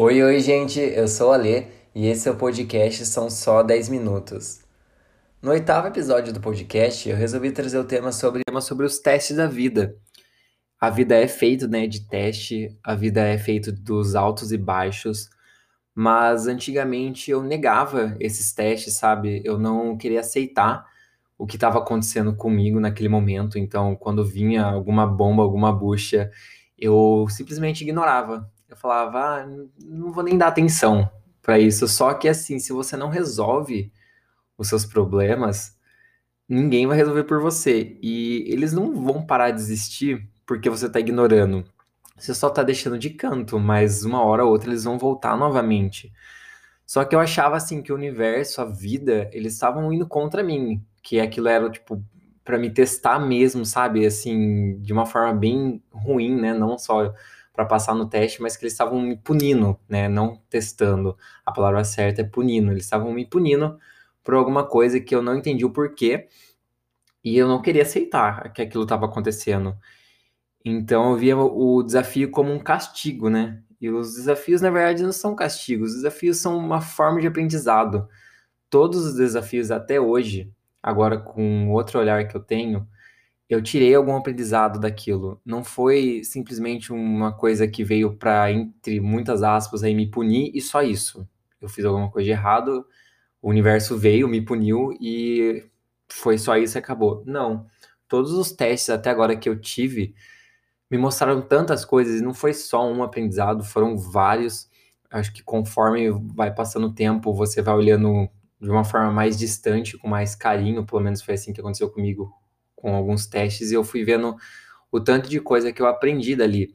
Oi, oi, gente, eu sou o Alê e esse é o podcast São Só 10 Minutos. No oitavo episódio do podcast, eu resolvi trazer o tema sobre, tema sobre os testes da vida. A vida é feita né, de teste, a vida é feita dos altos e baixos, mas antigamente eu negava esses testes, sabe? Eu não queria aceitar o que estava acontecendo comigo naquele momento, então quando vinha alguma bomba, alguma bucha, eu simplesmente ignorava eu falava, ah, não vou nem dar atenção para isso. Só que assim, se você não resolve os seus problemas, ninguém vai resolver por você. E eles não vão parar de existir porque você está ignorando. Você só está deixando de canto, mas uma hora ou outra eles vão voltar novamente. Só que eu achava assim que o universo, a vida, eles estavam indo contra mim, que aquilo era tipo para me testar mesmo, sabe? Assim, de uma forma bem ruim, né? Não só para passar no teste, mas que eles estavam me punindo, né? Não testando. A palavra certa é punindo. Eles estavam me punindo por alguma coisa que eu não entendi o porquê e eu não queria aceitar que aquilo estava acontecendo. Então eu via o desafio como um castigo, né? E os desafios, na verdade, não são castigos, os desafios são uma forma de aprendizado. Todos os desafios até hoje, agora com outro olhar que eu tenho, eu tirei algum aprendizado daquilo. Não foi simplesmente uma coisa que veio para, entre muitas aspas, aí me punir e só isso. Eu fiz alguma coisa de errado, o universo veio, me puniu e foi só isso e acabou. Não. Todos os testes até agora que eu tive me mostraram tantas coisas e não foi só um aprendizado, foram vários. Acho que conforme vai passando o tempo, você vai olhando de uma forma mais distante, com mais carinho, pelo menos foi assim que aconteceu comigo com alguns testes e eu fui vendo o tanto de coisa que eu aprendi dali.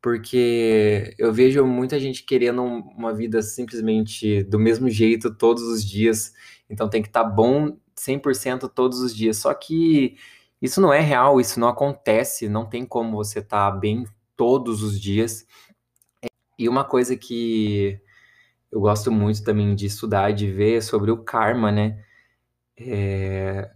Porque eu vejo muita gente querendo uma vida simplesmente do mesmo jeito todos os dias, então tem que estar tá bom 100% todos os dias. Só que isso não é real, isso não acontece, não tem como você estar tá bem todos os dias. E uma coisa que eu gosto muito também de estudar, de ver é sobre o karma, né? É,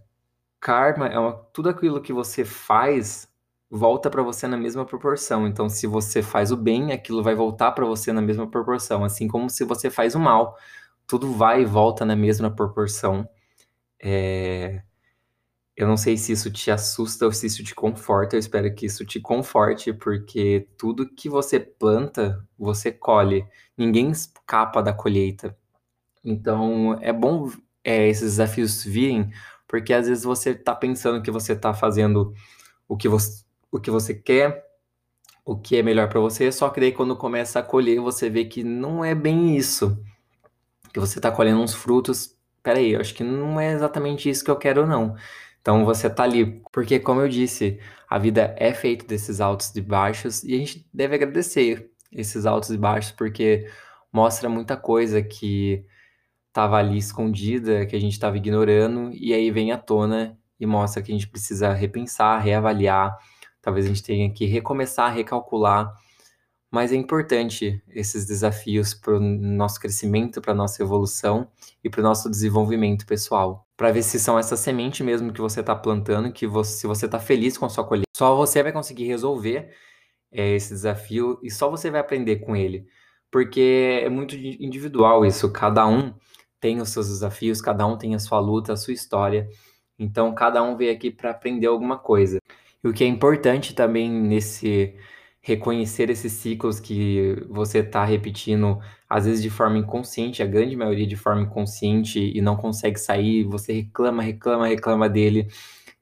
karma é uma, tudo aquilo que você faz volta para você na mesma proporção. Então, se você faz o bem, aquilo vai voltar para você na mesma proporção. Assim como se você faz o mal, tudo vai e volta na mesma proporção. É... Eu não sei se isso te assusta ou se isso te conforta. Eu espero que isso te conforte, porque tudo que você planta, você colhe. Ninguém escapa da colheita. Então, é bom é, esses desafios virem porque às vezes você está pensando que você está fazendo o que você, o que você quer, o que é melhor para você, só que daí quando começa a colher, você vê que não é bem isso. Que você está colhendo uns frutos. Peraí, eu acho que não é exatamente isso que eu quero, não. Então você tá ali, porque como eu disse, a vida é feita desses altos e baixos e a gente deve agradecer esses altos e baixos porque mostra muita coisa que estava ali escondida, que a gente estava ignorando, e aí vem à tona e mostra que a gente precisa repensar, reavaliar, talvez a gente tenha que recomeçar, recalcular, mas é importante esses desafios para o nosso crescimento, para a nossa evolução e para o nosso desenvolvimento pessoal. Para ver se são essa semente mesmo que você está plantando, que você, se você está feliz com a sua colheita, só você vai conseguir resolver é, esse desafio e só você vai aprender com ele. Porque é muito individual isso, cada um tem os seus desafios, cada um tem a sua luta, a sua história. Então, cada um veio aqui para aprender alguma coisa. E o que é importante também nesse reconhecer esses ciclos que você está repetindo, às vezes de forma inconsciente, a grande maioria de forma inconsciente, e não consegue sair, você reclama, reclama, reclama dele,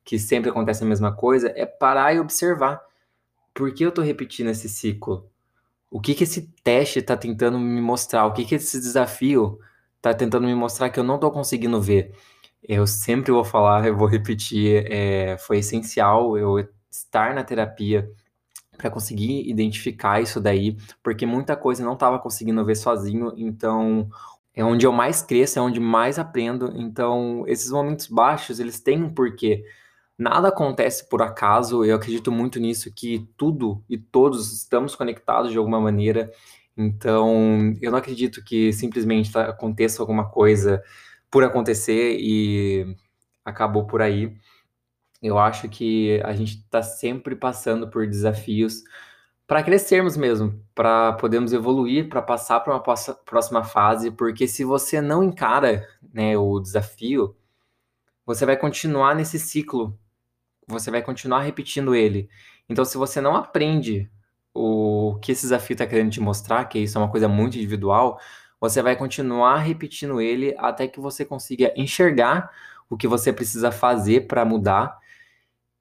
que sempre acontece a mesma coisa, é parar e observar. Por que eu estou repetindo esse ciclo? O que, que esse teste está tentando me mostrar? O que, que esse desafio tá tentando me mostrar que eu não tô conseguindo ver. Eu sempre vou falar, eu vou repetir, é, foi essencial eu estar na terapia para conseguir identificar isso daí, porque muita coisa eu não estava conseguindo ver sozinho, então é onde eu mais cresço, é onde mais aprendo, então esses momentos baixos, eles têm um porquê. Nada acontece por acaso, eu acredito muito nisso, que tudo e todos estamos conectados de alguma maneira, então, eu não acredito que simplesmente tá, aconteça alguma coisa por acontecer e acabou por aí. Eu acho que a gente está sempre passando por desafios para crescermos mesmo, para podermos evoluir, para passar para uma próxima fase, porque se você não encara né, o desafio, você vai continuar nesse ciclo, você vai continuar repetindo ele. Então, se você não aprende o que esse desafio está querendo te mostrar, que isso é uma coisa muito individual, você vai continuar repetindo ele até que você consiga enxergar o que você precisa fazer para mudar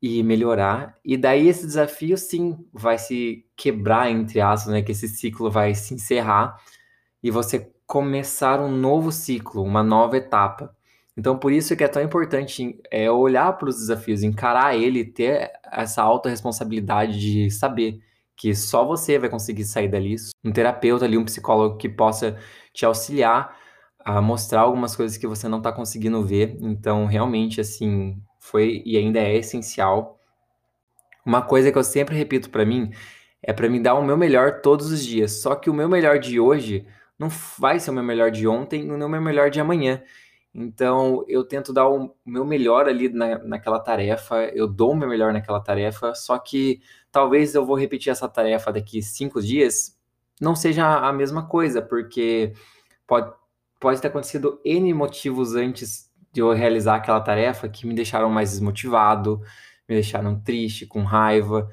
e melhorar. E daí esse desafio sim vai se quebrar entre aspas, né, que esse ciclo vai se encerrar e você começar um novo ciclo, uma nova etapa. Então por isso que é tão importante é olhar para os desafios, encarar ele, ter essa alta responsabilidade de saber que só você vai conseguir sair dali, um terapeuta ali, um psicólogo que possa te auxiliar a mostrar algumas coisas que você não está conseguindo ver. Então, realmente, assim, foi e ainda é essencial. Uma coisa que eu sempre repito para mim é para me dar o meu melhor todos os dias. Só que o meu melhor de hoje não vai ser o meu melhor de ontem e o meu melhor de amanhã. Então, eu tento dar o meu melhor ali na, naquela tarefa, eu dou o meu melhor naquela tarefa, só que talvez eu vou repetir essa tarefa daqui cinco dias, não seja a mesma coisa, porque pode, pode ter acontecido N motivos antes de eu realizar aquela tarefa que me deixaram mais desmotivado, me deixaram triste, com raiva.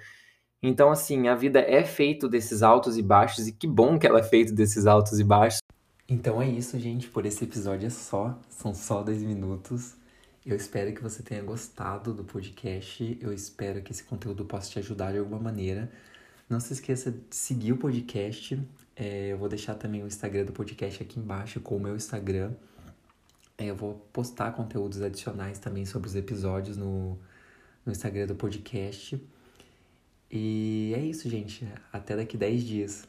Então, assim, a vida é feita desses altos e baixos, e que bom que ela é feita desses altos e baixos. Então é isso, gente. Por esse episódio é só. São só 10 minutos. Eu espero que você tenha gostado do podcast. Eu espero que esse conteúdo possa te ajudar de alguma maneira. Não se esqueça de seguir o podcast. É, eu vou deixar também o Instagram do podcast aqui embaixo com o meu Instagram. É, eu vou postar conteúdos adicionais também sobre os episódios no, no Instagram do podcast. E é isso, gente. Até daqui 10 dias.